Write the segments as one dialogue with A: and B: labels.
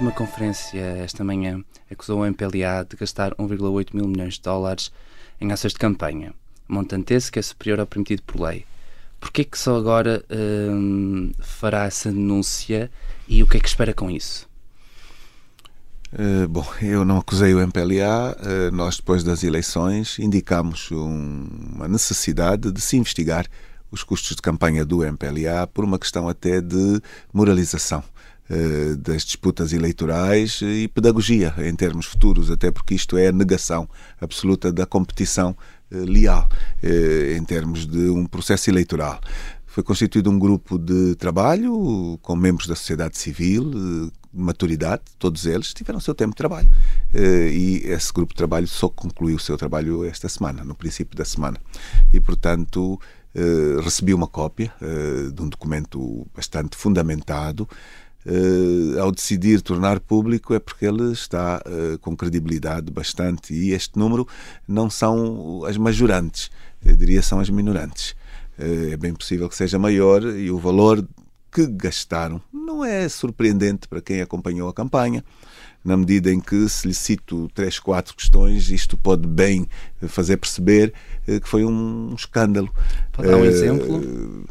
A: última conferência esta manhã acusou o MPLA de gastar 1,8 mil milhões de dólares em ações de campanha, montante esse que é superior ao permitido por lei. Porquê que só agora hum, fará essa denúncia e o que é que espera com isso?
B: Uh, bom, eu não acusei o MPLA. Uh, nós, depois das eleições, indicamos um, uma necessidade de se investigar os custos de campanha do MPLA por uma questão até de moralização das disputas eleitorais e pedagogia em termos futuros, até porque isto é a negação absoluta da competição leal em termos de um processo eleitoral. Foi constituído um grupo de trabalho com membros da sociedade civil, maturidade, todos eles tiveram seu tempo de trabalho. Eh, e esse grupo de trabalho só concluiu o seu trabalho esta semana, no princípio da semana. E, portanto, eh, recebi uma cópia eh, de um documento bastante fundamentado. Ao decidir tornar público é porque ele está com credibilidade bastante e este número não são as majorantes, eu diria são as minorantes. É bem possível que seja maior e o valor que gastaram não é surpreendente para quem acompanhou a campanha, na medida em que, se lhe cito três, quatro questões, isto pode bem fazer perceber que foi um escândalo.
A: Pode dar um uh, exemplo?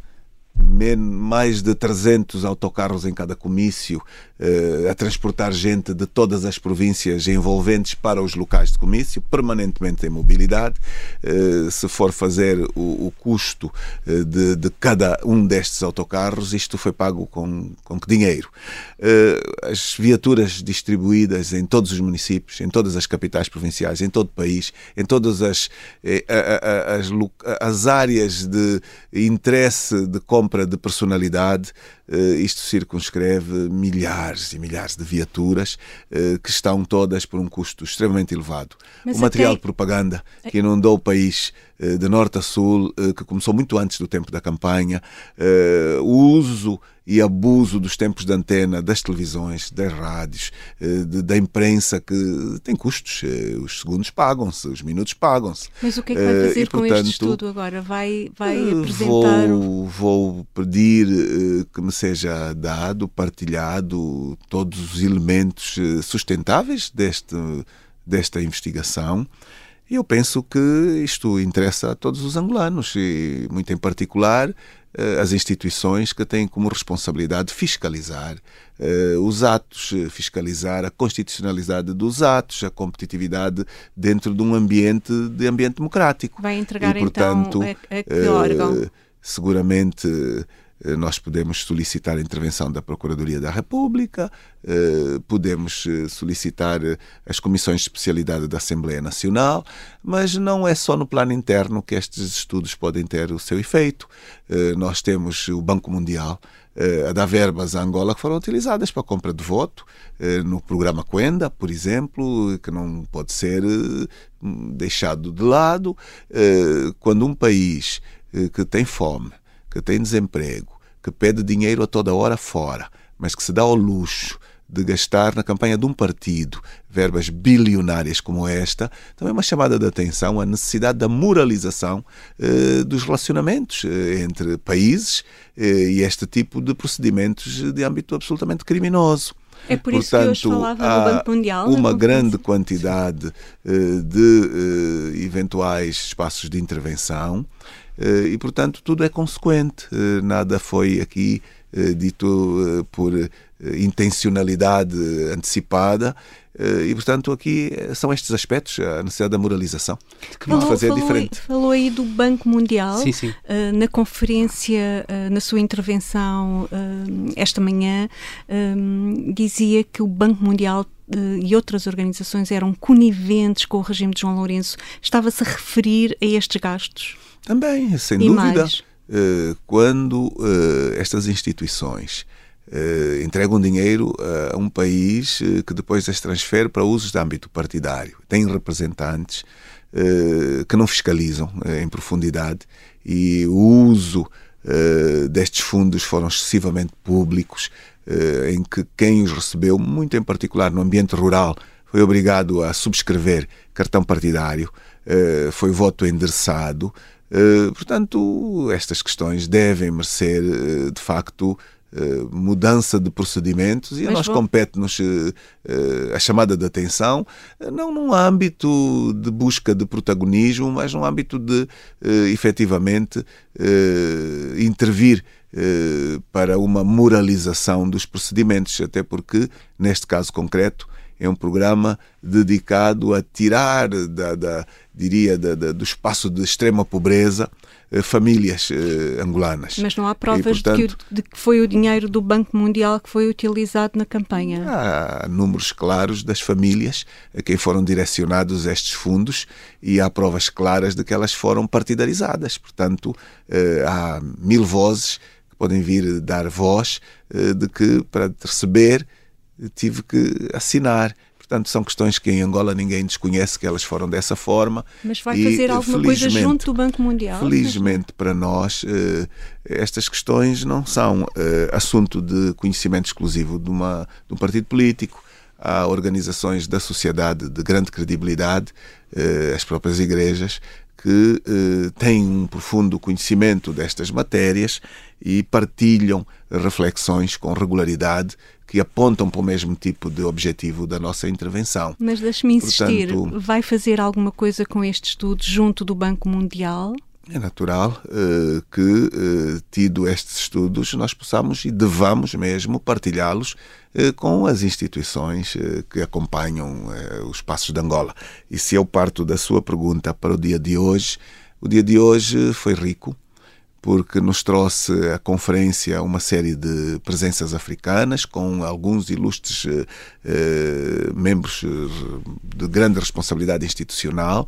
B: Mais de 300 autocarros em cada comício uh, a transportar gente de todas as províncias envolventes para os locais de comício, permanentemente em mobilidade. Uh, se for fazer o, custo uh, de, de, cada um destes autocarros, isto foi pago com, com que dinheiro? as viaturas distribuídas em todos os municípios, em todas as capitais provinciais, em todo o país, em todas as, as, as áreas de interesse de compra compra de personalidade, uh, isto circunscreve milhares e milhares de viaturas uh, que estão todas por um custo extremamente elevado. Mas o material de propaganda que inundou o país uh, de norte a sul, que começou muito antes do tempo da campanha, o uso e abuso dos tempos de antena das televisões, das rádios, eh, da imprensa que tem custos. Eh, os segundos pagam-se, os minutos pagam-se.
C: Mas o que é que vai eh, fazer e, com portanto, este estudo agora? Vai, vai apresentar?
B: Vou, vou pedir que me seja dado, partilhado todos os elementos sustentáveis deste, desta investigação. E eu penso que isto interessa a todos os angolanos e, muito em particular, as instituições que têm como responsabilidade fiscalizar uh, os atos, fiscalizar a constitucionalidade dos atos, a competitividade dentro de um ambiente de ambiente democrático.
C: Vai entregar e, portanto, então a, a que órgão? Uh,
B: seguramente eh, nós podemos solicitar a intervenção da Procuradoria da República, eh, podemos eh, solicitar as comissões de especialidade da Assembleia Nacional, mas não é só no plano interno que estes estudos podem ter o seu efeito. Nós temos o Banco Mundial a dar verbas a Angola que foram utilizadas para a compra de voto, no programa Coenda, por exemplo, que não pode ser deixado de lado. Quando um país que tem fome, que tem desemprego, que pede dinheiro a toda hora fora, mas que se dá ao luxo de gastar na campanha de um partido verbas bilionárias como esta, também é uma chamada de atenção à necessidade da moralização eh, dos relacionamentos eh, entre países eh, e este tipo de procedimentos de âmbito absolutamente criminoso.
C: É por isso Portanto, que hoje falava do Banco Mundial.
B: Uma grande quantidade eh, de eh, eventuais espaços de intervenção e, portanto, tudo é consequente. Eh, nada foi aqui eh, dito por intencionalidade antecipada. E, portanto, aqui são estes aspectos, a necessidade da moralização, que falou, fazer
C: falou,
B: diferente.
C: Falou aí do Banco Mundial.
A: Sim, sim.
C: na conferência, na sua intervenção esta manhã, dizia que o Banco Mundial e outras organizações eram coniventes com o regime de João Lourenço. Estava-se a referir a estes gastos?
B: Também, sem e dúvida. Eh, quando eh, estas instituições eh, entregam dinheiro a um país que depois as transfere para usos de âmbito partidário, tem representantes que não fiscalizam em profundidade e o uso destes fundos foram excessivamente públicos, em que quem os recebeu, muito em particular no ambiente rural, foi obrigado a subscrever cartão partidário, foi voto endereçado, portanto, estas questões devem merecer, uh, de facto, uh, mudança de procedimentos e Mas a nós compete-nos uh, a chamada de atenção, não num âmbito de busca de protagonismo, mas num âmbito de efetivamente intervir para uma moralização dos procedimentos, até porque, neste caso concreto, é um programa dedicado a tirar da, da diria, da, da, do espaço de extrema pobreza eh, famílias eh, angolanas.
C: Mas não há provas e, portanto, de, que, de, que, foi o dinheiro do Banco Mundial que foi utilizado na campanha?
B: Há números claros das famílias a quem foram direcionados estes fundos e há provas claras de que elas foram partidarizadas. Portanto, eh, há mil vozes que podem vir dar voz eh, de que para receber tive que assinar. Portanto, são questões que em Angola ninguém desconhece que elas foram dessa forma.
C: Mas vai fazer e, alguma coisa junto do Banco Mundial?
B: Felizmente para nós, eh, estas questões não são eh, assunto de conhecimento exclusivo de, uma, de um partido político. Há organizações da sociedade de grande credibilidade, eh, as próprias igrejas, que têm um profundo conhecimento destas matérias e partilham reflexões com regularidade que apontam para o mesmo tipo de objetivo da nossa intervenção.
C: Mas deixe-me insistir, Portanto, vai fazer alguma coisa com este estudo junto do Banco Mundial?
B: É natural uh, que, uh, tido estes estudos, nós possamos e devamos mesmo partilhá-los uh, com as instituições que acompanham os passos de Angola. E se eu parto da sua pergunta para o dia de hoje, o dia de hoje foi rico, porque nos trouxe a conferência uma série de presenças africanas com alguns ilustres eh, eh membros eh, de grande responsabilidade institucional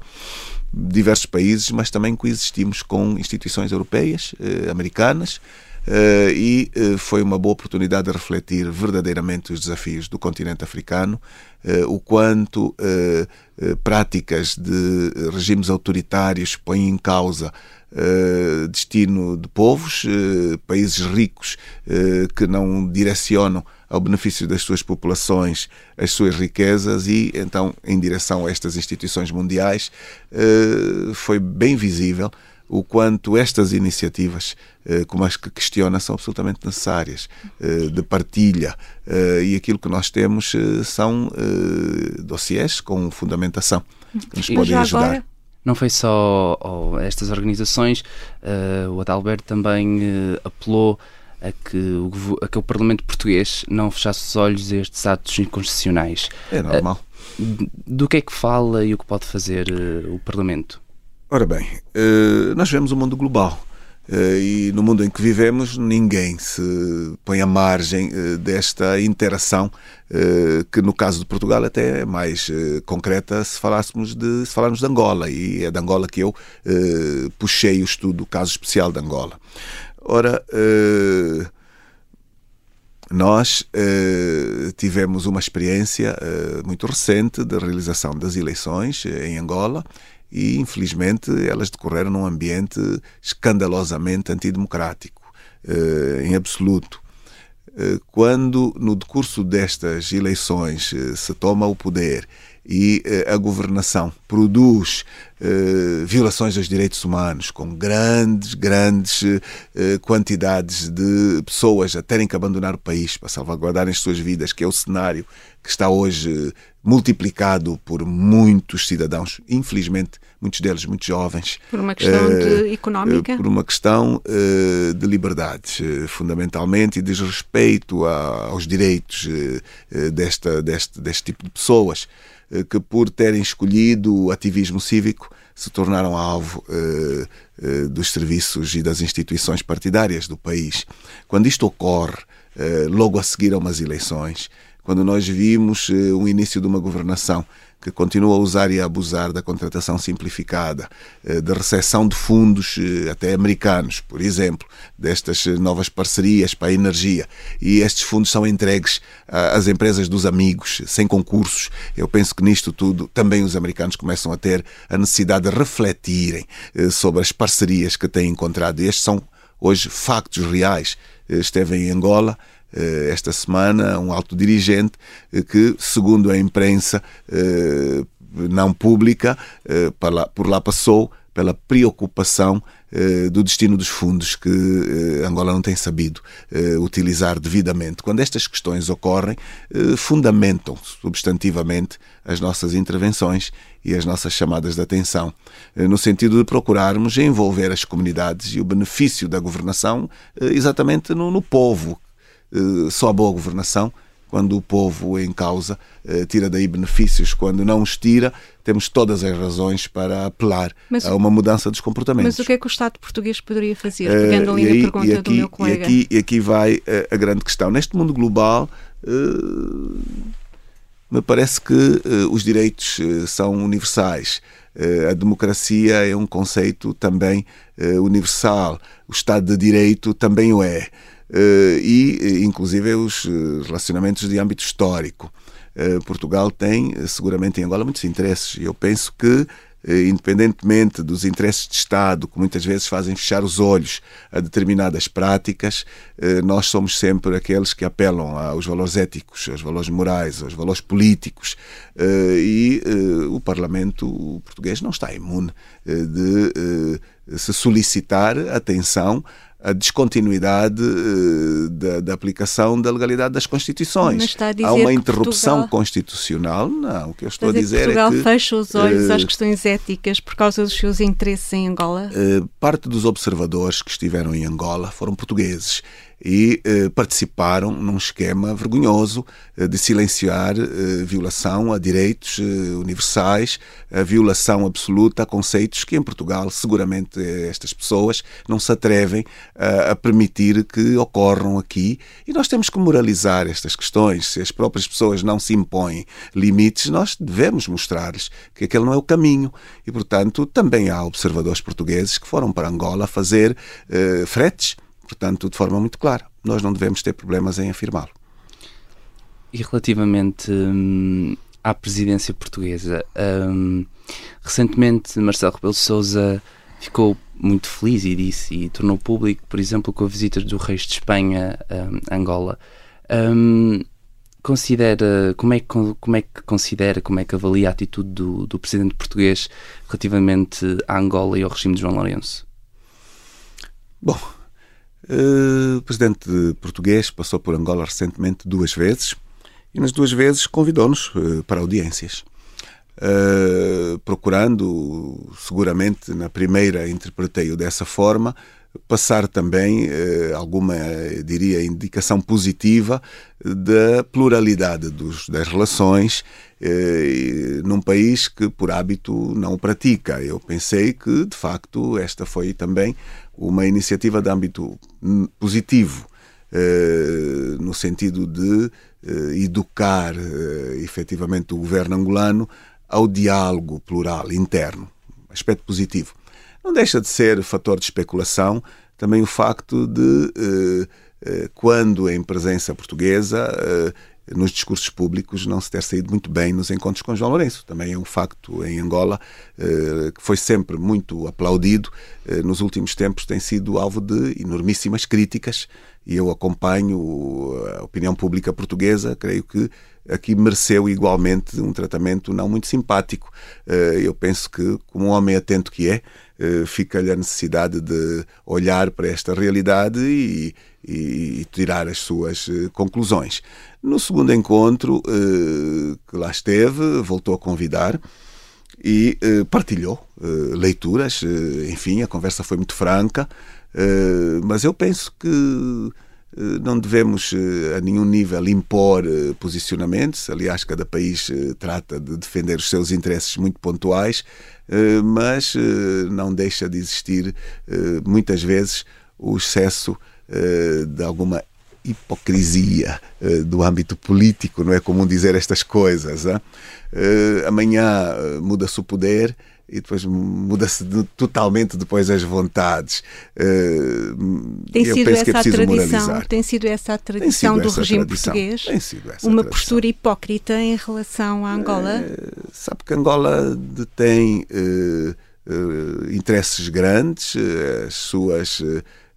B: diversos países, mas também coexistimos com instituições europeias, eh, americanas, Uh, e foi uma boa oportunidade de refletir verdadeiramente os desafios do continente africano, o quanto práticas de regimes autoritários põem em causa destino de povos, países ricos que não direcionam ao benefício das suas populações as suas riquezas e então em direção a estas instituições mundiais foi bem visível o quanto estas iniciativas, eh, como as que questiona, são absolutamente necessárias, eh, de partilha. Eh, e aquilo que nós temos são dossiês com fundamentação que nos podem ajudar. Agora...
A: Não foi só oh, estas organizações, o Adalberto também apelou a que, o, a que o Parlamento português não fechasse os olhos a estes atos inconstitucionais.
B: É normal.
A: Do que é que fala e o que pode fazer o Parlamento?
B: Ora bem, nós vivemos um mundo global. Eh, e no mundo em que vivemos, ninguém se põe à margem eh, desta interação, que no caso de Portugal até é mais concreta se falássemos de, se falarmos de Angola, e é de Angola que eu puxei o estudo, o caso especial de Angola. Ora, nós tivemos uma experiência muito recente da realização das eleições em Angola e, infelizmente, elas decorreram num ambiente escandalosamente antidemocrático, eh, em absoluto. Eh, quando, no decurso destas eleições, eh, se toma o poder e a governação produz violações dos direitos humanos, com grandes, grandes quantidades de pessoas a terem que abandonar o país para salvaguardarem as suas vidas, que é o cenário que está hoje multiplicado por muitos cidadãos, infelizmente, muitos deles muito jovens.
C: Por uma questão de económica?
B: Por uma questão uh, de liberdades, fundamentalmente, e desrespeito a, aos direitos desta, deste, deste tipo de pessoas, que por terem escolhido o ativismo cívico se tornaram alvo dos serviços e das instituições partidárias do país. Quando isto ocorre, logo a seguir a umas eleições, quando nós vimos o início de uma governação que continua a usar e a abusar da contratação simplificada, uh, da recepção de fundos uh, até americanos, por exemplo, destas novas parcerias para a energia, e estes fundos são entregues às empresas dos amigos, sem concursos. Eu penso que nisto tudo também os americanos começam a ter a necessidade de refletirem sobre as parcerias que têm encontrado. E estes são hoje factos reais. Esteve em Angola, eh, esta semana um alto dirigente eh, que, segundo a imprensa eh, não pública, por lá passou pela preocupação eh, do destino dos fundos que eh, Angola não tem sabido eh, utilizar devidamente. Quando estas questões ocorrem, fundamentam substantivamente as nossas intervenções e as nossas chamadas de atenção, no sentido de procurarmos envolver as comunidades e o benefício da governação exatamente no, no povo. Só a boa governação quando o povo em causa eh, tira daí benefícios. Quando não os tira, temos todas as razões para apelar mas, a uma mudança dos comportamentos.
C: Mas o que é que o Estado português poderia fazer? Eh, Pegando ali a pergunta aqui, do meu colega.
B: E aqui, e aqui vai a, eh, a, grande questão. Neste mundo global, uh, me parece que uh, os direitos uh, são universais. a democracia é um conceito também universal. O Estado de Direito também o é. Eh, e, inclusive, os eh, relacionamentos de âmbito histórico. Eh, Portugal tem, seguramente em Angola, muitos interesses. E eu penso que independentemente dos interesses de Estado, que muitas vezes fazem fechar os olhos a determinadas práticas, nós somos sempre aqueles que apelam aos valores éticos, aos valores morais, aos valores políticos. E o Parlamento português não está imune de se solicitar atenção a descontinuidade uh, da, da, aplicação da legalidade das Constituições. Há uma interrupção Portugal... constitucional? Não, o que eu estou a dizer,
C: Portugal
B: é que...
C: Portugal fecha os olhos uh, às questões éticas por causa dos seus interesses em Angola?
B: Uh, parte dos observadores que estiveram em Angola foram portugueses e eh, participaram num esquema vergonhoso eh, de silenciar eh, violação a direitos eh, universais, a violação absoluta a conceitos que em Portugal seguramente eh, estas pessoas não se atrevem a permitir que ocorram aqui e nós temos que moralizar estas questões. Se as próprias pessoas não se impõem limites, nós devemos mostrar-lhes que aquele não é o caminho e, portanto, também há observadores portugueses que foram para Angola fazer eh, fretes portanto, de forma muito clara. Nós não devemos ter problemas em afirmá-lo.
A: E relativamente hum, à presidência portuguesa, hum, recentemente Marcelo Rebelo de Sousa ficou muito feliz e disse e tornou público, por exemplo, com a visita do rei de Espanha hum, a Angola. Hum, considera como é que como é que considera como é que avalia a atitude do, do presidente português relativamente à Angola e ao regime de João Lourenço?
B: Bom, o presidente português passou por Angola recentemente duas vezes e nas duas vezes convidou-nos uh, para audiências. Uh, procurando, seguramente na primeira interpretei-o dessa forma, passar também alguma, diria, indicação positiva da pluralidade dos, das relações num país que por hábito não pratica. Eu pensei que, de facto, esta foi também uma iniciativa de âmbito hum, positivo, eh, no sentido de eh, educar eh, efetivamente o governo angolano ao diálogo plural interno. Aspecto positivo. Não deixa de ser fator de especulação também o facto de, quando em presença portuguesa, nos discursos públicos não se ter saído muito bem nos encontros com João Lourenço. Também é um facto em Angola eh, que foi sempre muito aplaudido. Eh, nos últimos tempos tem sido alvo de enormíssimas críticas e eu acompanho a opinião pública portuguesa. Creio que aqui mereceu igualmente um tratamento não muito simpático. Eh, eu penso que, como um homem atento que é, fica-lhe a necessidade de olhar para esta realidade e, e, e tirar as suas conclusões. No segundo encontro, eh, que lá esteve, voltou a convidar e eh, partilhou eh, leituras. enfim, a conversa foi muito franca, mas eu penso que não devemos a nenhum nível impor posicionamentos. Aliás, cada país trata de defender os seus interesses muito pontuais, mas não deixa de existir muitas vezes o excesso de alguma hipocrisia do âmbito político, não é comum dizer estas coisas. Amanhã muda-se o poder e depois muda-se de, totalmente depois as vontades.
C: tem sido essa é a tradição, tem sido essa a tradição do regime tradição. português?
B: Tem sido essa
C: Uma
B: tradição.
C: postura hipócrita em relação à Angola?
B: sabe que Angola detém interesses grandes, as suas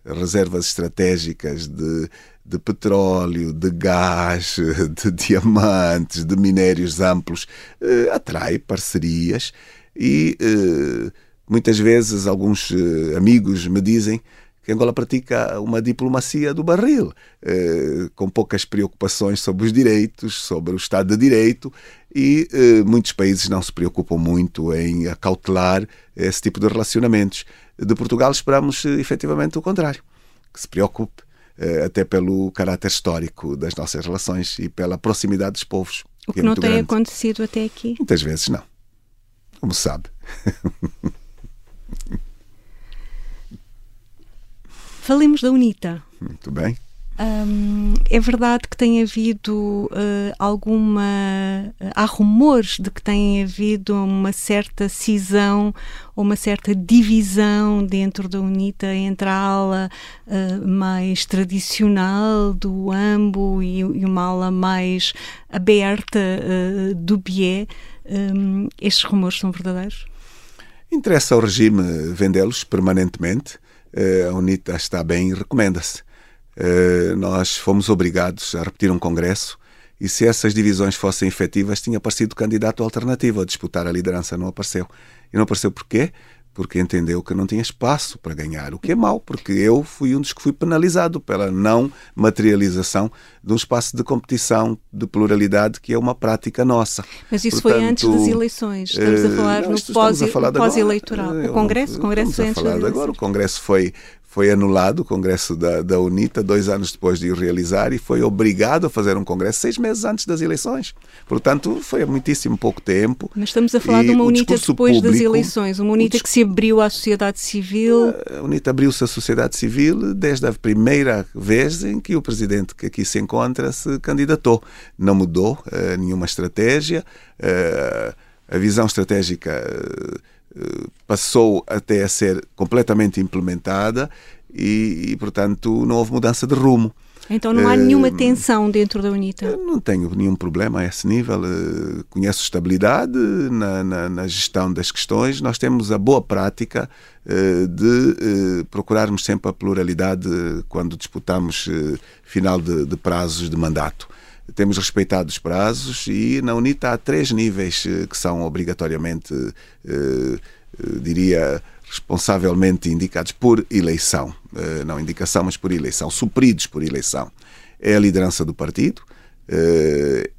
B: reservas estratégicas de de petróleo, de gás, de diamantes, de minérios amplos, eh, atrai parcerias e eh, muitas vezes alguns uh, amigos me dizem que Angola pratica uma diplomacia do barril, eh, com poucas preocupações sobre os direitos, sobre o Estado de Direito, e eh, muitos países não se preocupam muito em acautelar esse tipo de relacionamentos. De Portugal esperamos eh, efetivamente o contrário, que se preocupe, eh, até pelo caráter histórico das nossas relações e pela proximidade dos povos.
C: O que,
B: que é
C: não tem
B: grande.
C: acontecido até aqui?
B: Muitas vezes não, como sabe.
C: Falemos da UNITA.
B: Muito bem.
C: É verdade que tem havido uh, alguma. Uh, há rumores de que tem havido uma certa cisão ou uma certa divisão dentro da UNITA entre a ala uh, mais tradicional do AMBO e, e uma ala mais aberta do BIE. Um, estes rumores são verdadeiros?
B: Interessa ao regime vendê-los permanentemente eh, a UNITA está bem e recomenda-se. Eh, nós fomos obrigados a repetir um congresso e se essas divisões fossem efetivas, tinha aparecido candidato alternativo a disputar a liderança, não apareceu. E não apareceu porquê? Porque entendeu que não tinha espaço para ganhar, o que é mau, porque eu fui um dos que fui penalizado pela não materialização de um espaço de competição, de pluralidade, que é uma prática nossa.
C: Mas isso Portanto, foi antes das eleições, estamos a eh, falar não, no pós-eleitoral. Pós o Congresso, o Congresso
B: foi
C: antes
B: das agora, o Congresso foi, foi anulado, o Congresso da, da UNITA, dois anos depois de o realizar, e foi obrigado a fazer um Congresso seis meses antes das eleições. Portanto, foi há muitíssimo pouco tempo.
C: Mas estamos a falar de uma UNITA depois público, das eleições, uma UNITA que se abriu à sociedade civil.
B: A UNITA abriu-se à sociedade civil desde a primeira vez em que o presidente que aqui se encontra se candidatou. Não mudou uh, nenhuma estratégia, uh, a visão estratégica. Uh, passou até a ser completamente implementada e, e, portanto, não houve mudança de rumo.
C: Então não há nenhuma tensão dentro da UNITA?
B: Não tenho nenhum problema a esse nível. Conheço estabilidade na, na, na gestão das questões. Nós temos a boa prática de procurarmos sempre a pluralidade quando disputamos final de, de prazos de mandato temos respeitado os prazos e na UNITA há três níveis eh, que são obrigatoriamente, eh, eh, diria, responsavelmente indicados por eleição, não indicação, mas por eleição, supridos por eleição. É a liderança do partido,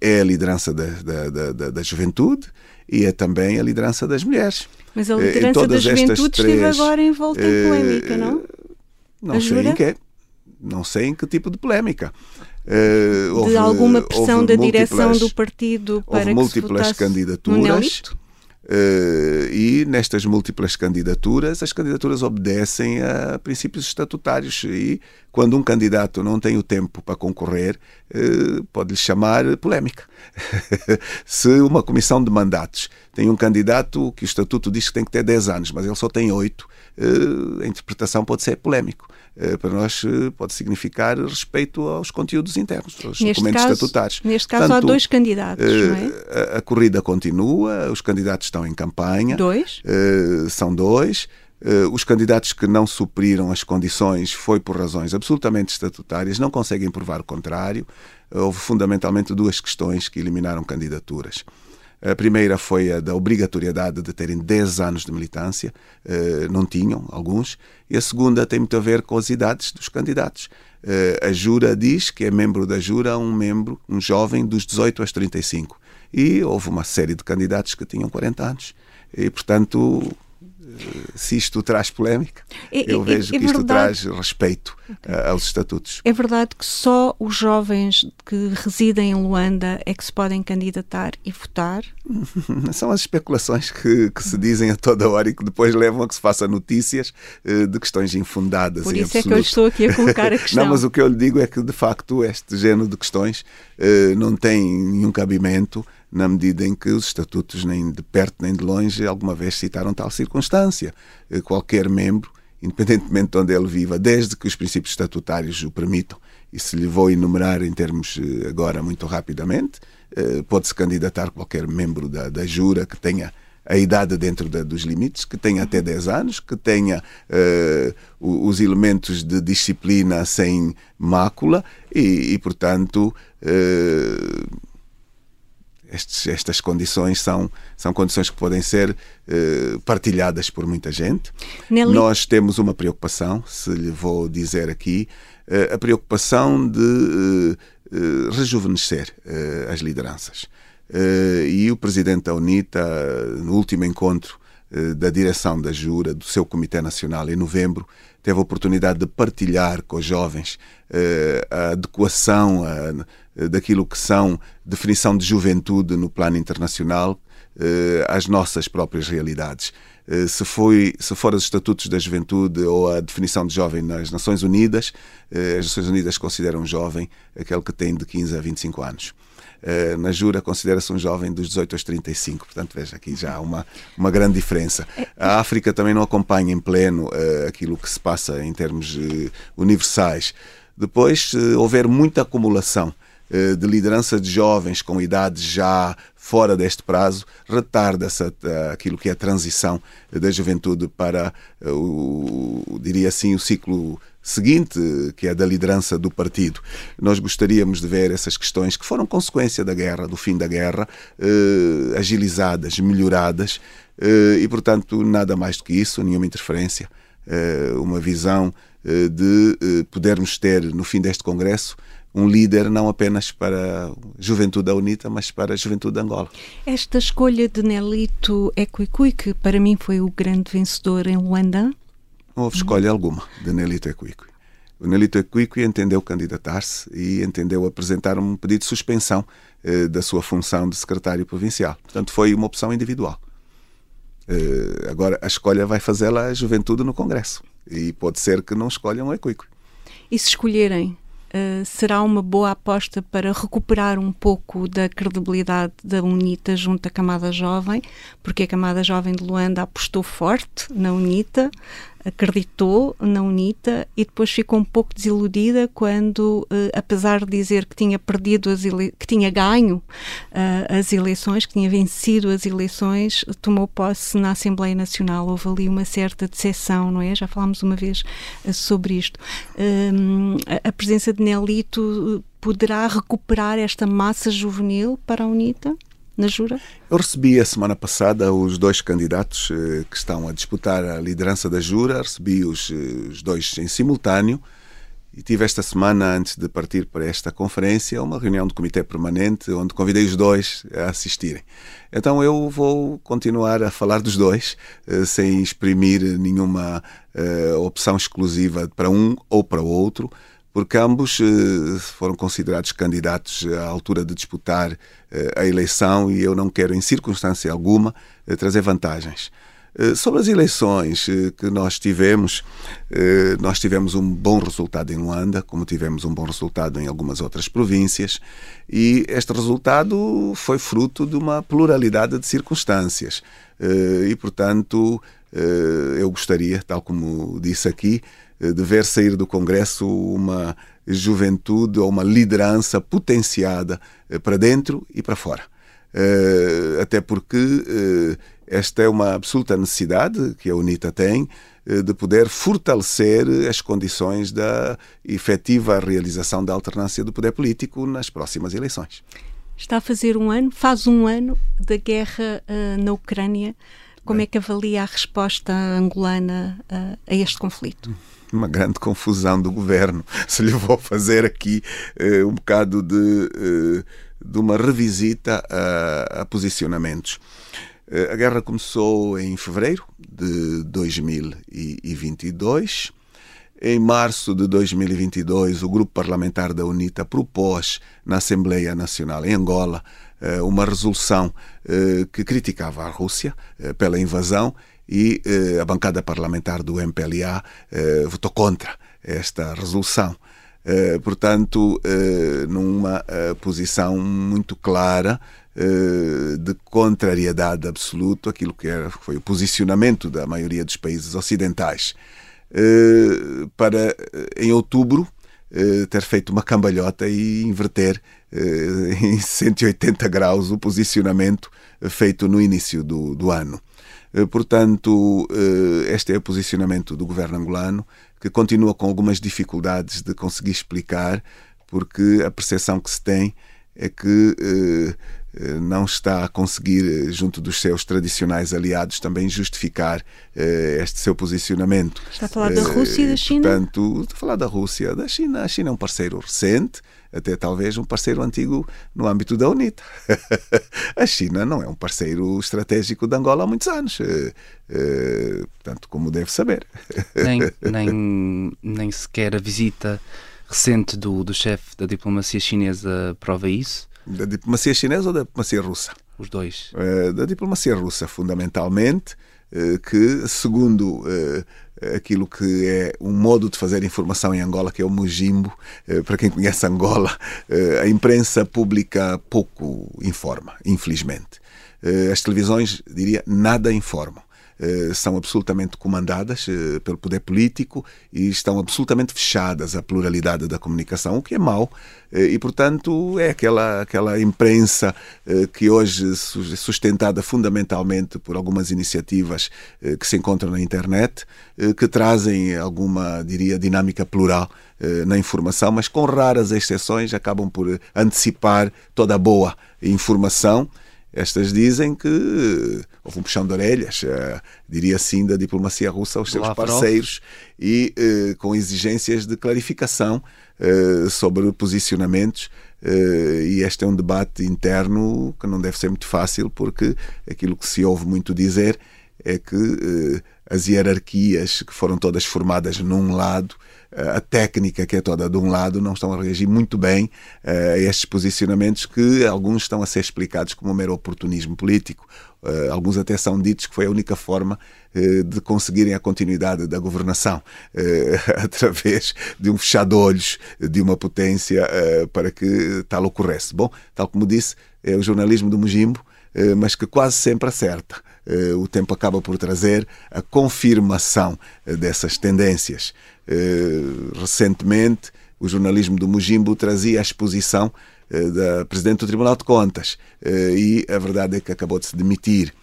B: é a liderança da, da, da, da juventude e é também a liderança das mulheres.
C: Mas a liderança da juventude três, esteve agora envolta em polémica, não?
B: Não sei em que. Não sei em que tipo de polémica.
C: Uh, houve, de alguma pressão da direção do partido para houve
B: múltiplas candidaturas. Uh, e nestas múltiplas candidaturas, as candidaturas obedecem a princípios estatutários e quando um candidato não tem o tempo para concorrer, uh, pode-lhe chamar polémica. Se uma comissão de mandatos tem um candidato que o estatuto diz que tem que ter 10 anos, mas ele só tem 8, uh, a interpretação pode ser polémico. Eh, para nós eh, pode significar respeito aos conteúdos internos, aos neste documentos
C: caso,
B: estatutários.
C: Neste caso Portanto, há dois candidatos,
B: eh,
C: não é?
B: A, a, corrida continua, os candidatos estão em campanha.
C: Dois?
B: são dois. os candidatos que não supriram as condições foi por razões absolutamente estatutárias, não conseguem provar o contrário. Houve fundamentalmente duas questões que eliminaram candidaturas. A primeira foi a da obrigatoriedade de terem 10 anos de militância, eh, não tinham alguns, e a segunda tem muito a ver com as idades dos candidatos. Eh, a Jura diz que é membro da Jura um membro, um jovem dos 18 aos 35. E houve uma série de candidatos que tinham 40 anos. E, portanto, se isto traz polémica, é, eu vejo é, é que isto traz respeito okay. aos estatutos.
C: É verdade que só os jovens que residem em Luanda é que se podem candidatar e votar?
B: São as especulações que, que, se dizem a toda hora e que depois levam a que se faça notícias uh, de questões infundadas.
C: Por isso é que eu estou aqui a colocar a questão.
B: não, mas o que eu lhe digo é que, de facto, este género de questões uh, não tem nenhum cabimento na medida em que os estatutos, nem de perto nem de longe, alguma vez citaram tal circunstância. Eh, qualquer membro, independentemente de onde ele viva, desde que os princípios estatutários o permitam, e se lhe vou enumerar em termos eh, agora muito rapidamente, eh, pode-se candidatar qualquer membro da, da Jura que tenha a idade dentro da, dos limites, que tenha até 10 anos, que tenha uh, os elementos de disciplina sem mácula e, e portanto, uh, estes, estas condições são, são condições que podem ser partilhadas por muita gente. Nelly... Nós temos uma preocupação, se lhe vou dizer aqui, a preocupação de rejuvenescer as lideranças. e o presidente da UNITA, no último encontro da direção da Jura, do seu Comitê Nacional, em novembro, teve a oportunidade de partilhar com os jovens uh, a adequação daquilo que são definição de juventude no plano internacional uh, às nossas próprias realidades. Uh, se, foi, se for os estatutos da juventude ou a definição de jovem nas Nações Unidas, as Nações Unidas consideram jovem aquele que tem de 15 a 25 anos. Eh, na Jura considera-se um jovem dos 18 aos 35, portanto veja aqui já uma, uma grande diferença. A África também não acompanha em pleno uh, aquilo que se passa em termos uh, universais. Depois, uh, houver muita acumulação de liderança de jovens com idades já fora deste prazo, retarda essa, aquilo que é a transição da juventude para, o, diria assim, o ciclo seguinte, que é da liderança do partido. Nós gostaríamos de ver essas questões que foram consequência da guerra, do fim da guerra, eh, agilizadas, melhoradas eh, e, portanto, nada mais do que isso, nenhuma interferência, eh, uma visão eh, de eh, podermos ter, no fim deste Congresso, um líder não apenas para a juventude da UNITA, mas para a juventude de Angola.
C: Esta escolha de Nelito Equicui, que para mim foi o grande vencedor em Luanda,
B: não houve escolha alguma de Nelito Equiqui. O Nelito Equiqui entendeu candidatar-se e entendeu apresentar um pedido de suspensão eh, da sua função de secretário provincial. Portanto, foi uma opção individual. Eh, agora, a escolha vai fazê-la a juventude no Congresso. E pode ser que não escolham o Equiqui.
C: E se escolherem Uh, será uma boa aposta para recuperar um pouco da credibilidade da UNITA junto à camada jovem, porque a camada jovem de Luanda apostou forte na UNITA, acreditou na UNITA e depois ficou um pouco desiludida quando, uh, apesar de dizer que tinha perdido as que tinha ganho uh, as eleições, que tinha vencido as eleições, tomou posse na Assembleia Nacional. Houve ali uma certa decepção, não é? Já falámos uma vez uh, sobre isto. Ehm, a presença de Nelito poderá recuperar esta massa juvenil para a UNITA? Na Jura?
B: Eu recebi a semana passada os dois candidatos eh, que estão a disputar a liderança da Jura, recebi os, eh, os dois em simultâneo e tive esta semana, antes de partir para esta conferência, uma reunião do Comitê Permanente onde convidei os dois a assistirem. Então eu vou continuar a falar dos dois, eh, sem exprimir nenhuma opção exclusiva para um ou para o outro porque ambos eh, foram considerados candidatos à altura de disputar eh, a eleição e eu não quero, em circunstância alguma, eh, trazer vantagens. Sobre as eleições que nós tivemos, nós tivemos um bom resultado em Luanda, como tivemos um bom resultado em algumas outras províncias, e este resultado foi fruto de uma pluralidade de circunstâncias. E, portanto, eu gostaria, tal como disse aqui, de ver sair do Congresso uma juventude ou uma liderança potenciada eh, para dentro e para fora. Eh, até porque esta é uma absoluta necessidade que a UNITA tem de poder fortalecer as condições da efetiva realização da alternância do poder político nas próximas eleições.
C: Está a fazer um ano, faz um ano da guerra uh, na Ucrânia. Como Bem, é que avalia a resposta angolana uh, a este conflito?
B: Uma grande confusão do governo. Se lhe vou fazer aqui uh, um bocado de, uh, de uma revisita a, a posicionamentos. Uh, a guerra começou em fevereiro de 2022. Em março de 2022, o grupo parlamentar da UNITA propôs na Assembleia Nacional em Angola uma resolução que criticava a Rússia pela invasão e eh, a bancada parlamentar do MPLA eh, votou contra esta resolução. Eh, portanto, eh, numa eh, posição muito clara eh, de contrariedade absoluta aquilo que era, foi o posicionamento da maioria dos países ocidentais. para, em outubro, ter feito uma cambalhota e inverter em 180 graus o posicionamento feito no início do, do ano. Eh, portanto, eh, este é o posicionamento do governo angolano, que continua com algumas dificuldades de conseguir explicar, porque a percepção que se tem é que não está a conseguir, junto dos seus tradicionais aliados, também justificar este seu posicionamento.
C: Está a falar da Rússia e da China?
B: Portanto, está a falar da Rússia, da China. A China é um parceiro recente, até talvez um parceiro antigo no âmbito da UNITA. a China não é um parceiro estratégico de Angola há muitos anos, portanto, como deve saber.
A: Nem, nem, nem sequer a visita recente do, do chefe da diplomacia chinesa prova isso?
B: Da diplomacia chinesa ou da diplomacia russa?
A: Os dois.
B: Uh, da diplomacia russa, fundamentalmente, que, segundo aquilo que é um modo de fazer informação em Angola, que é o Mujimbo, para quem conhece Angola, a imprensa pública pouco informa, infelizmente. As televisões, diria, nada informam. Eh, são absolutamente comandadas eh, pelo poder político e estão absolutamente fechadas à pluralidade da comunicação, o que é mau. Eh, e, portanto, é aquela, aquela imprensa que hoje é sustentada fundamentalmente por algumas iniciativas que se encontram na internet, que trazem alguma, diria, dinâmica plural na informação, mas com raras exceções acabam por antecipar toda a boa informação estas dizem que houve um puxão de orelhas, uh, diria assim, da diplomacia russa aos seus parceiros e uh, com exigências de clarificação sobre posicionamentos. e este é um debate interno que não deve ser muito fácil, porque aquilo que se ouve muito dizer é que as hierarquias que foram todas formadas num lado a técnica que é toda de um lado não estão a reagir muito bem uh, a estes posicionamentos que alguns estão a ser explicados como um mero oportunismo político. Uh, alguns até são ditos que foi a única forma uh, de conseguirem a continuidade da governação através de um fechado de olhos de uma potência para que tal ocorresse. Bom, tal como disse, é o jornalismo do Mujimbo, mas que quase sempre acerta. O tempo acaba por trazer a confirmação dessas tendências. Eh, recentemente, o jornalismo do Mujimbo trazia a exposição eh, da Presidente do Tribunal de Contas eh, e a verdade é que acabou de se demitir.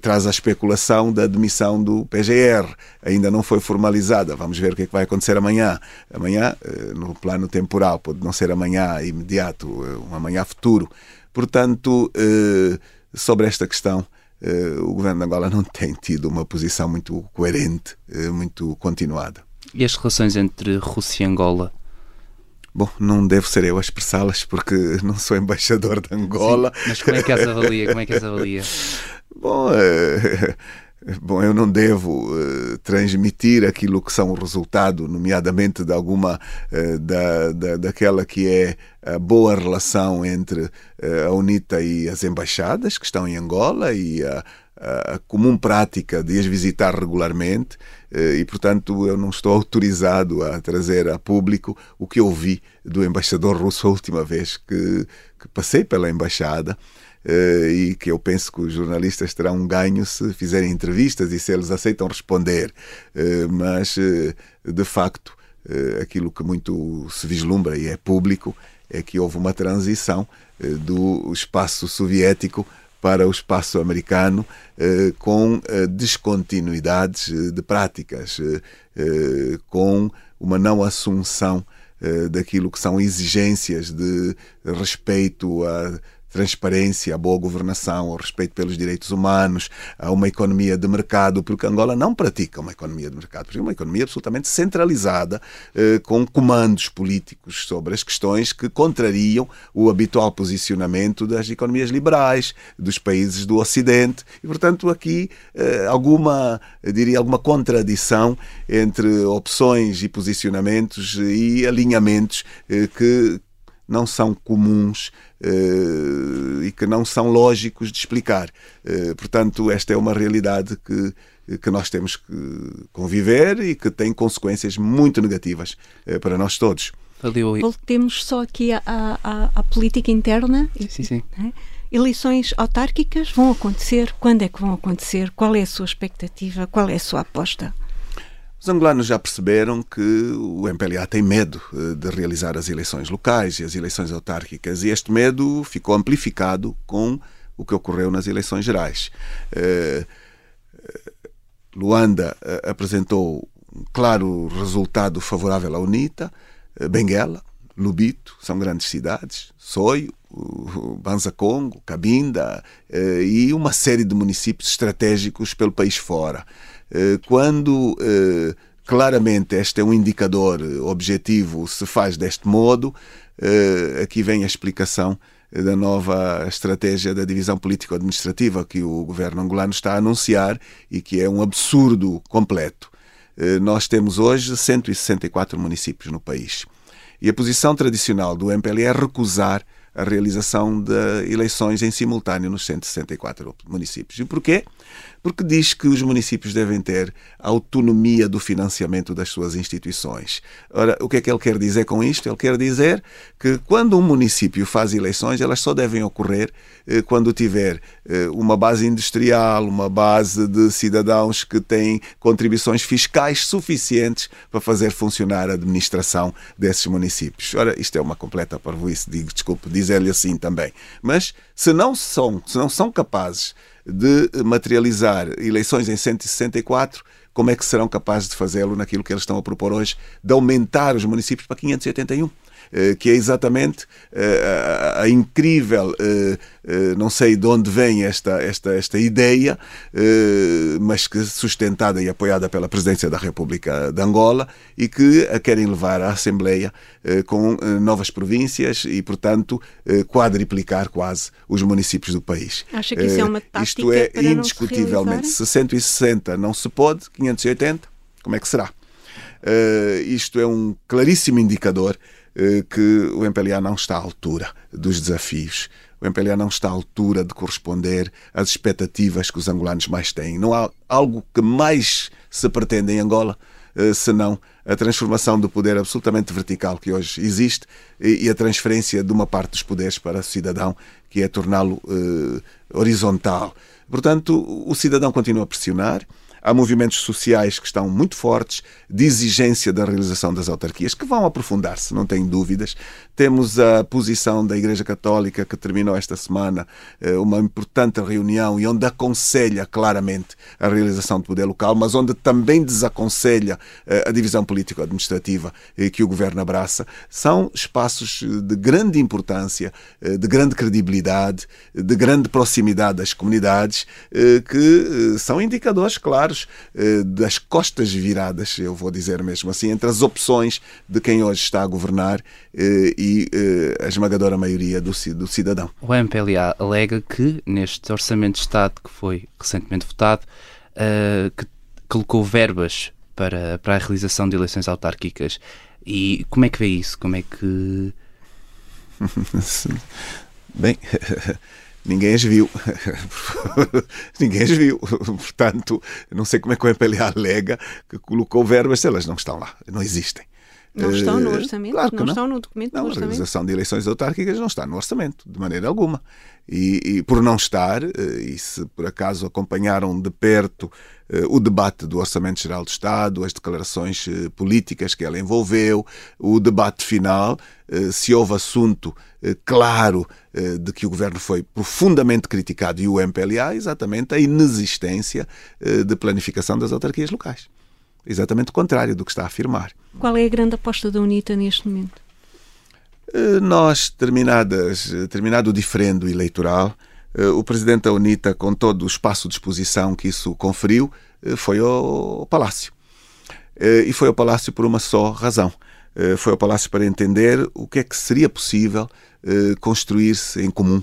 B: traz a especulação da demissão do PGR. Ainda não foi formalizada. Vamos ver o que, é que vai acontecer amanhã. Amanhã, no plano temporal, pode não ser amanhã imediato, um amanhã futuro. Portanto, sobre esta questão, o governo de Angola não tem tido uma posição muito coerente, muito continuada.
A: E as relações entre Rússia e Angola?
B: Bom, não devo ser eu a expressá-las porque não sou embaixador de Angola.
A: Sim, mas como é que as avalia? Como é que as avalia?
B: Bom, é, bom, eu não devo uh, transmitir aquilo que são o resultado, nomeadamente de alguma uh, da, da, daquela que é a boa relação entre uh, a UNITA e as embaixadas que estão em Angola e a, a comum prática de as visitar regularmente e, portanto, eu não estou autorizado a trazer a público o que ouvi do embaixador russo a última vez que, que passei pela embaixada. Uh, e que eu penso que os jornalistas terão um ganho se fizerem entrevistas e se eles aceitam responder. Uh, mas, uh, de facto, aquilo que muito se vislumbra e é público é que houve uma transição do espaço soviético para o espaço americano eh, com eh, descontinuidades eh, de práticas, com uma não assunção daquilo que são exigências de respeito a transparência, a boa governação, o respeito pelos direitos humanos, a uma economia de mercado, porque Angola não pratica uma economia de mercado, porque é uma economia absolutamente centralizada, eh, com comandos políticos sobre as questões que contrariam o habitual posicionamento das economias liberais, dos países do Ocidente, e portanto aqui eh, alguma, diria, alguma contradição entre opções e posicionamentos e alinhamentos eh, que não são comuns uh, e que não são lógicos de explicar. Uh, portanto, esta é uma realidade que, que nós temos que conviver e que tem consequências muito negativas uh, para nós todos.
C: Voltemos só aqui à, à, à política interna.
A: Sim, sim.
C: Né? Eleições autárquicas vão acontecer? Quando é que vão acontecer? Qual é a sua expectativa? Qual é a sua aposta?
B: Os angolanos já perceberam que o MPLA tem medo eh, de realizar as eleições locais e as eleições autárquicas, e este medo ficou amplificado com o que ocorreu nas eleições gerais. Eh, eh, Luanda apresentou um claro resultado favorável à UNITA, Benguela, Lubito, são grandes cidades, Soio, Banza Congo, Cabinda e uma série de municípios estratégicos pelo país fora. Quando claramente este é um indicador objetivo, se faz deste modo, aqui vem a explicação da nova estratégia da divisão político-administrativa que o governo angolano está a anunciar e que é um absurdo completo. Eh, nós temos hoje 164 municípios no país. E a posição tradicional do MPLA é recusar a realização de eleições em simultâneo nos 164 municípios. E porquê? Porque diz que os municípios devem ter autonomia do financiamento das suas instituições. Ora, o que é que ele quer dizer com isto? Ele quer dizer que quando um município faz eleições, elas só devem ocorrer eh, quando tiver eh, uma base industrial, uma base de cidadãos que têm contribuições fiscais suficientes para fazer funcionar a administração desses municípios. Ora, isto é uma completa parvoíce, digo, desculpe, dizer-lhe assim também. Mas se não são, se não são capazes de materializar eleições em 164, como é que serão capazes de fazê-lo naquilo que eles estão a propor hoje, de aumentar os municípios para 581? Eh, que é exatamente eh, a, incrível, eh, não sei de onde vem esta, esta, esta ideia, mas que sustentada e apoiada pela Presidência da República de Angola e que a querem levar à Assembleia com novas províncias e, portanto, quadriplicar quase os municípios do país.
C: Acha que isso é uma tática
B: Isto é indiscutivelmente. Se 160 não se pode, 580, como é que será? Uh, isto é um claríssimo indicador que o MPLA não está à altura dos desafios. O MPLA não está à altura de corresponder às expectativas que os angolanos mais têm. Não há algo que mais se pretende em Angola uh, senão a transformação do poder absolutamente vertical que hoje existe e, e a transferência de uma parte dos poderes para o cidadão, que é torná-lo horizontal. Portanto, o cidadão continua a pressionar Há movimentos sociais que estão muito fortes, de exigência da realização das autarquias, que vão aprofundar-se, não tenho dúvidas. Temos a posição da Igreja Católica, que terminou esta semana eh, uma importante reunião e onde aconselha claramente a realização do poder local, mas onde também desaconselha eh, a divisão político-administrativa eh, que o governo abraça. São espaços de grande importância, de grande credibilidade, de grande proximidade das comunidades, que são indicadores claros eh, das costas viradas, eu vou dizer mesmo assim, entre as opções de quem hoje está a governar eh, e eh, a esmagadora maioria do, do cidadão.
A: O MPLA alega que neste Orçamento de Estado que foi recentemente votado, que colocou verbas para, para a realização de eleições autárquicas. E como é que vê isso? Como é que.
B: Bem, ninguém as viu. ninguém as viu. Portanto, não sei como é que o MPLA alega que colocou verbas se elas não estão lá, não existem.
C: Não estão no eh, orçamento? Claro não, não, estão no documento
B: não,
C: do orçamento?
B: A realização de eleições autárquicas não está no orçamento, de maneira alguma. E, e por não estar, eh, e se por acaso acompanharam de perto o debate do Orçamento Geral do Estado, as declarações políticas que ela envolveu, o debate final, se houve assunto claro de que o governo foi profundamente criticado e o MPLA, exatamente a inexistência de planificação das autarquias locais. Exatamente o contrário do que está a afirmar.
C: Qual é a grande aposta da UNITA neste momento?
B: Eh, nós, terminadas, terminado o diferendo eleitoral, eh, o presidente da UNITA, com todo o espaço de exposição que isso conferiu, eh, foi ao Palácio. E foi ao Palácio por uma só razão. Foi ao Palácio para entender o que é que seria possível construir-se em comum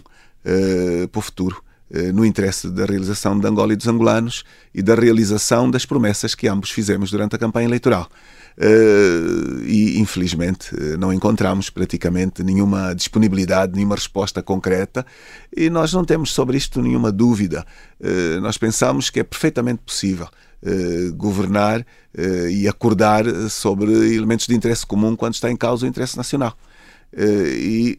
B: para o futuro eh, no interesse da realização de Angola e dos angolanos e da realização das promessas que ambos fizemos durante a campanha eleitoral. Uh, e infelizmente eh, não encontramos praticamente nenhuma disponibilidade, nenhuma resposta concreta e nós não temos sobre isto nenhuma dúvida. Uh, nós pensamos que é perfeitamente possível governar e acordar sobre elementos de interesse comum quando está em causa o interesse nacional. e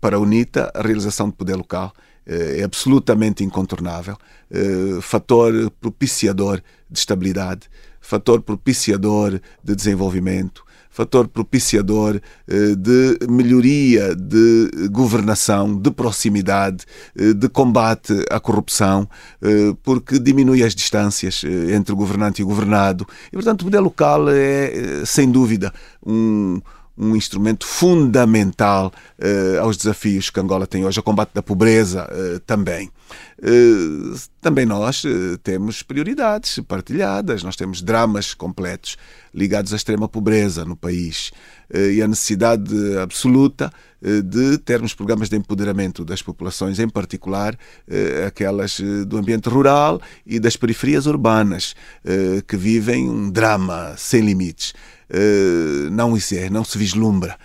B: para a UNITA, a realização de poder local eh, é absolutamente incontornável, eh, fator propiciador de estabilidade, fator propiciador de desenvolvimento, fator propiciador eh, de melhoria de governação, de proximidade, de combate à corrupção, porque diminui as distâncias entre o governante e o governado. E, portanto, o poder local é, sem dúvida, um um instrumento fundamental aos desafios que Angola tem hoje, ao combate da pobreza também. Uh, também nós temos prioridades partilhadas, nós temos dramas completos ligados à extrema pobreza no país e a necessidade absoluta de termos programas de empoderamento das populações, em particular aquelas do ambiente rural e das periferias urbanas, que vivem um drama sem limites. Uh, não, é, não se vislumbra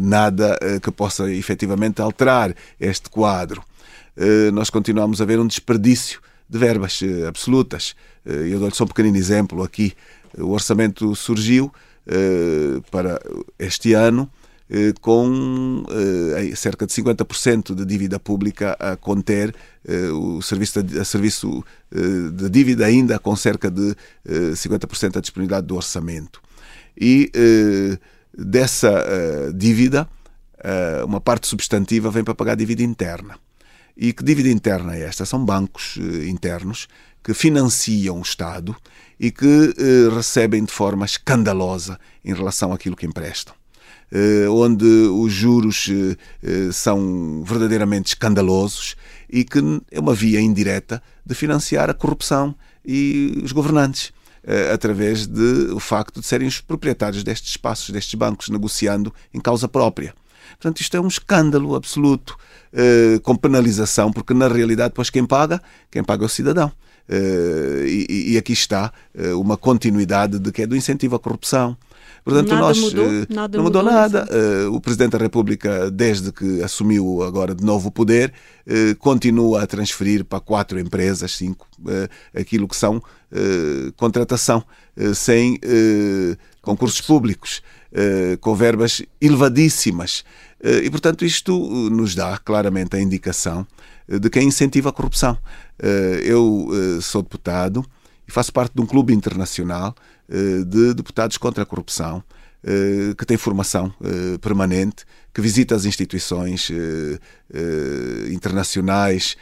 B: nada que possa efetivamente alterar este quadro. Nós continuamos a ver um desperdício de verbas absolutas. eu dou-lhe só um pequenino exemplo aqui. O orçamento surgiu para este ano com cerca de 50% de dívida pública a conter o serviço de, a serviço de dívida ainda com cerca de 50% da disponibilidade do orçamento e dessa dívida, uma parte substantiva vem para pagar a dívida interna. E que dívida interna é esta? São bancos internos que financiam o Estado e que recebem de forma escandalosa em relação àquilo que emprestam. onde os juros são verdadeiramente escandalosos e que é uma via indireta de financiar a corrupção e os governantes. Eh, através do facto de serem os proprietários destes espaços, destes bancos, negociando em causa própria. Portanto, isto é um escândalo absoluto, eh, com penalização, porque na realidade, depois quem paga, quem paga é o cidadão. Uh, e, e, aqui está uh, uma continuidade de que é do incentivo à corrupção. Portanto,
C: nada
B: nós
C: mudou, nada
B: não mudou, mudou nada. o Presidente da República, desde que assumiu agora de novo o poder, continua a transferir para quatro empresas, cinco, aquilo que são contratação sem concursos públicos, com verbas elevadíssimas. e, portanto, isto nos dá claramente a indicação de quem incentiva a corrupção. Eh, eu eh, sou deputado e faço parte de um clube internacional eh, de deputados contra a corrupção, que tem formação permanente, que visita as instituições internacionais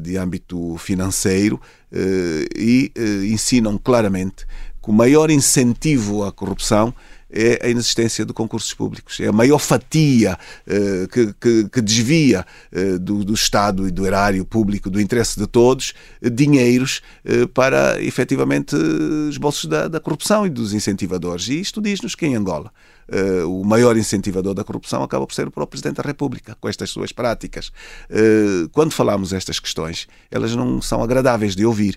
B: de âmbito financeiro e ensinam claramente que o maior incentivo à corrupção é a inexistência de concursos públicos. É a maior fatia uh, que, que, que, desvia uh, do, do, Estado e do erário público, do interesse de todos, dinheiros para efetivamente os bolsos da, da corrupção e dos incentivadores. E isto diz-nos que em Angola o maior incentivador da corrupção acaba por ser o próprio Presidente da República, com estas suas práticas. Quando falamos estas questões, elas não são agradáveis de ouvir,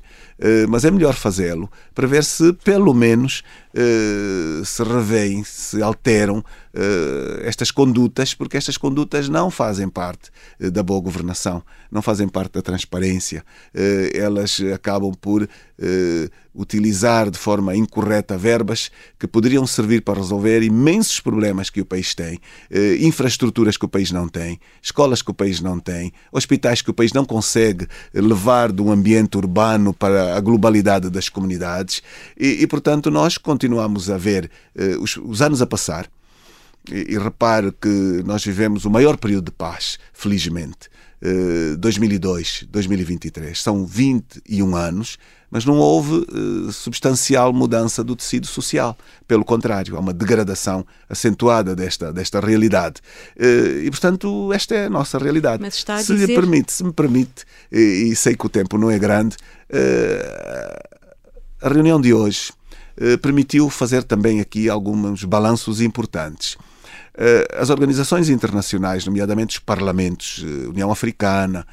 B: mas é melhor fazê-lo para ver se, pelo menos, se revêem, se alteram estas condutas, porque estas condutas não fazem parte da boa governação, não fazem parte da transparência. elas acabam por utilizar de forma incorreta verbas que poderiam servir para resolver imensos problemas que o país tem, eh, infraestruturas que o país não tem, escolas que o país não tem, hospitais que o país não consegue levar do ambiente urbano para a globalidade das comunidades e, e portanto, nós continuamos a ver eh, os, os anos a passar. E, e repare que nós vivemos o maior período de paz, felizmente. 2002, eh, 2023. São 21 anos mas não houve uh, substancial mudança do tecido social. Pelo contrário, há uma degradação acentuada desta, desta realidade. Uh, e, portanto, esta é a nossa realidade.
C: Mas está a
B: se
C: dizer...
B: lhe permite, se me permite, e, sei que o tempo não é grande, uh, a reunião de hoje permitiu fazer também aqui alguns balanços importantes. As organizações internacionais, nomeadamente os parlamentos, União Africana,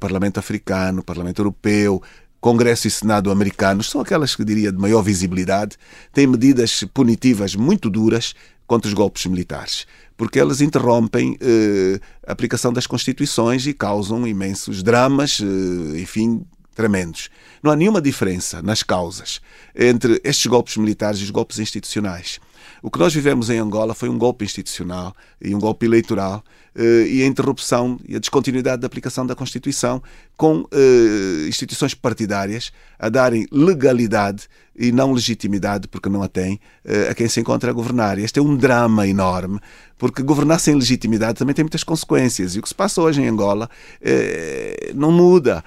B: Parlamento Africano, Parlamento Europeu, Congresso e Senado americanos são aquelas que diria de maior visibilidade, têm medidas punitivas muito duras contra os golpes militares, porque elas interrompem eh, a aplicação das constituições e causam imensos dramas, eh, enfim, tremendos. Não há nenhuma diferença nas causas entre estes golpes militares e os golpes institucionais. O que nós vivemos em Angola foi um golpe institucional e um golpe eleitoral e a interrupção e a descontinuidade da aplicação da Constituição com uh, instituições partidárias a darem legalidade e não legitimidade, porque não a têm, uh, a quem se encontra a governar. Este é um drama enorme, porque governar sem legitimidade também tem muitas consequências. E o que se passa hoje em Angola não muda.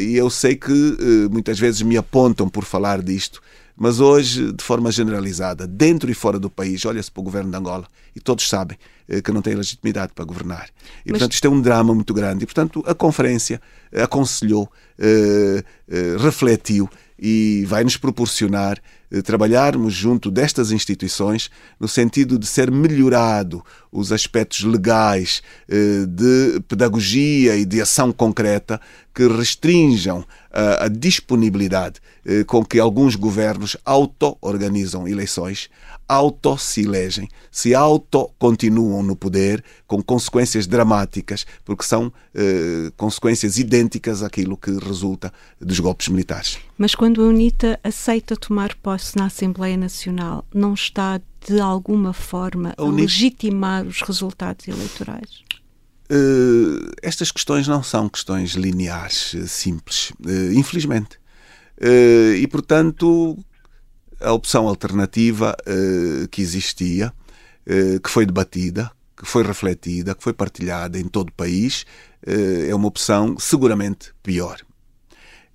B: e eu sei que muitas vezes me apontam por falar disto Mas hoje, de forma generalizada, dentro e fora do país, olha-se para o governo de Angola e todos sabem eh, que não tem legitimidade para governar. E, Mas... portanto, isto é um drama muito grande. E, portanto, a conferência aconselhou, eh, eh, refletiu e vai nos proporcionar eh, trabalharmos junto destas instituições no sentido de ser melhorado os aspectos legais eh, de pedagogia e de ação concreta que restringam a, a disponibilidade eh, com que alguns governos auto-organizam eleições, auto-se elegem, se auto-continuam no poder, com consequências dramáticas, porque são eh, consequências idênticas àquilo que resulta dos golpes militares.
C: Mas quando a UNITA aceita tomar posse na Assembleia Nacional, não está de alguma forma a, a legitimar os resultados eleitorais?
B: Uh, estas questões não são questões lineares, uh, simples, uh, infelizmente. e, portanto, a opção alternativa que existia, que foi debatida, que foi refletida, que foi partilhada em todo o país, é uma opção seguramente pior.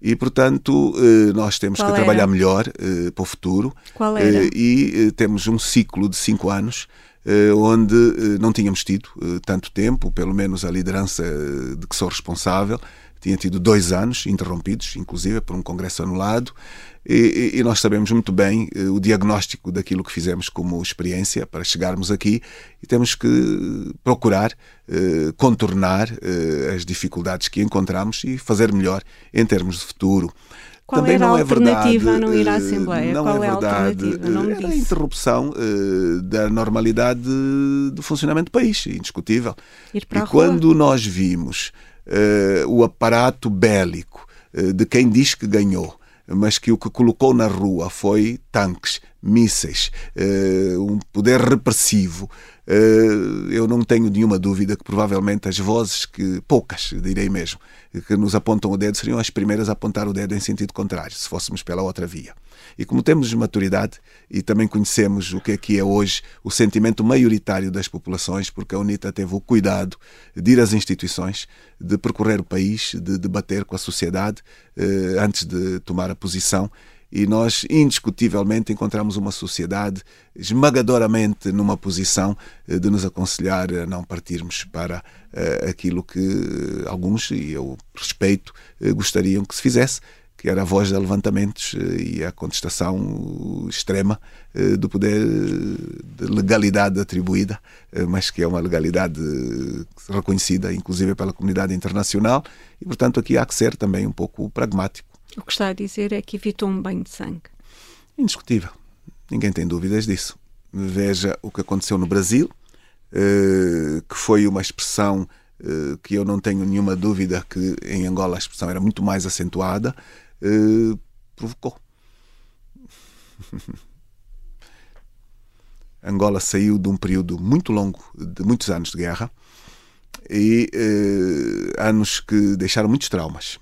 B: E, portanto, nós temos Qual que era? trabalhar melhor para o futuro.
C: Qual era?
B: E temos um ciclo de cinco anos eh, onde eh, não tínhamos tido eh, tanto tempo, pelo menos a liderança de que sou responsável, tinha tido dois anos interrompidos, inclusive por um congresso anulado, e, e, nós sabemos muito bem o diagnóstico daquilo que fizemos como experiência para chegarmos aqui e temos que procurar contornar as dificuldades que encontramos e fazer melhor em termos de futuro.
C: Qual
B: Também
C: era
B: não
C: a alternativa
B: é
C: verdade, a não ir à Assembleia?
B: Não
C: Qual
B: é,
C: é
B: verdade.
C: a alternativa? Não me
B: era a interrupção uh, da normalidade do funcionamento do país, indiscutível. E quando nós vimos o aparato bélico uh, de quem diz que ganhou, mas que o que colocou na rua foi tanques, mísseis, um poder repressivo, eu não tenho nenhuma dúvida que provavelmente as vozes que, poucas, direi mesmo, que nos apontam o dedo seriam as primeiras a apontar o dedo em sentido contrário, se fôssemos pela outra via. E como temos maturidade e também conhecemos o que é que é hoje o sentimento maioritário das populações, porque a UNITA teve o cuidado de ir às instituições, de percorrer o país, de debater com a sociedade eh, antes de tomar a posição e nós indiscutivelmente encontramos uma sociedade esmagadoramente numa posição eh, de nos aconselhar a não partirmos para uh, aquilo que alguns, e eu respeito, gostariam que se fizesse, que era a voz de levantamentos e a contestação extrema do poder de legalidade atribuída, mas que é uma legalidade reconhecida, inclusive pela comunidade internacional, e portanto aqui há que ser também um pouco pragmático.
C: O que está a dizer é que evitou um banho de sangue.
B: Indiscutível. Ninguém tem dúvidas disso. Veja o que aconteceu no Brasil, eh, que foi uma expressão eh, que eu não tenho nenhuma dúvida que em Angola a expressão era muito mais acentuada, eh, provocou. Angola saiu de um período muito longo, de muitos anos de guerra, e anos que deixaram muitos traumas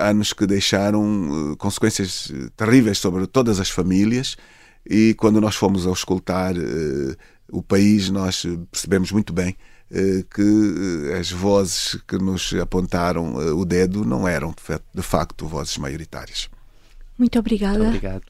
B: anos que deixaram uh, consequências eh, terríveis sobre todas as famílias e quando nós fomos ao escutar uh, o país nós percebemos muito bem que as vozes que nos apontaram o dedo não eram de facto vozes maioritárias.
C: Muito obrigada.
A: Muito obrigado.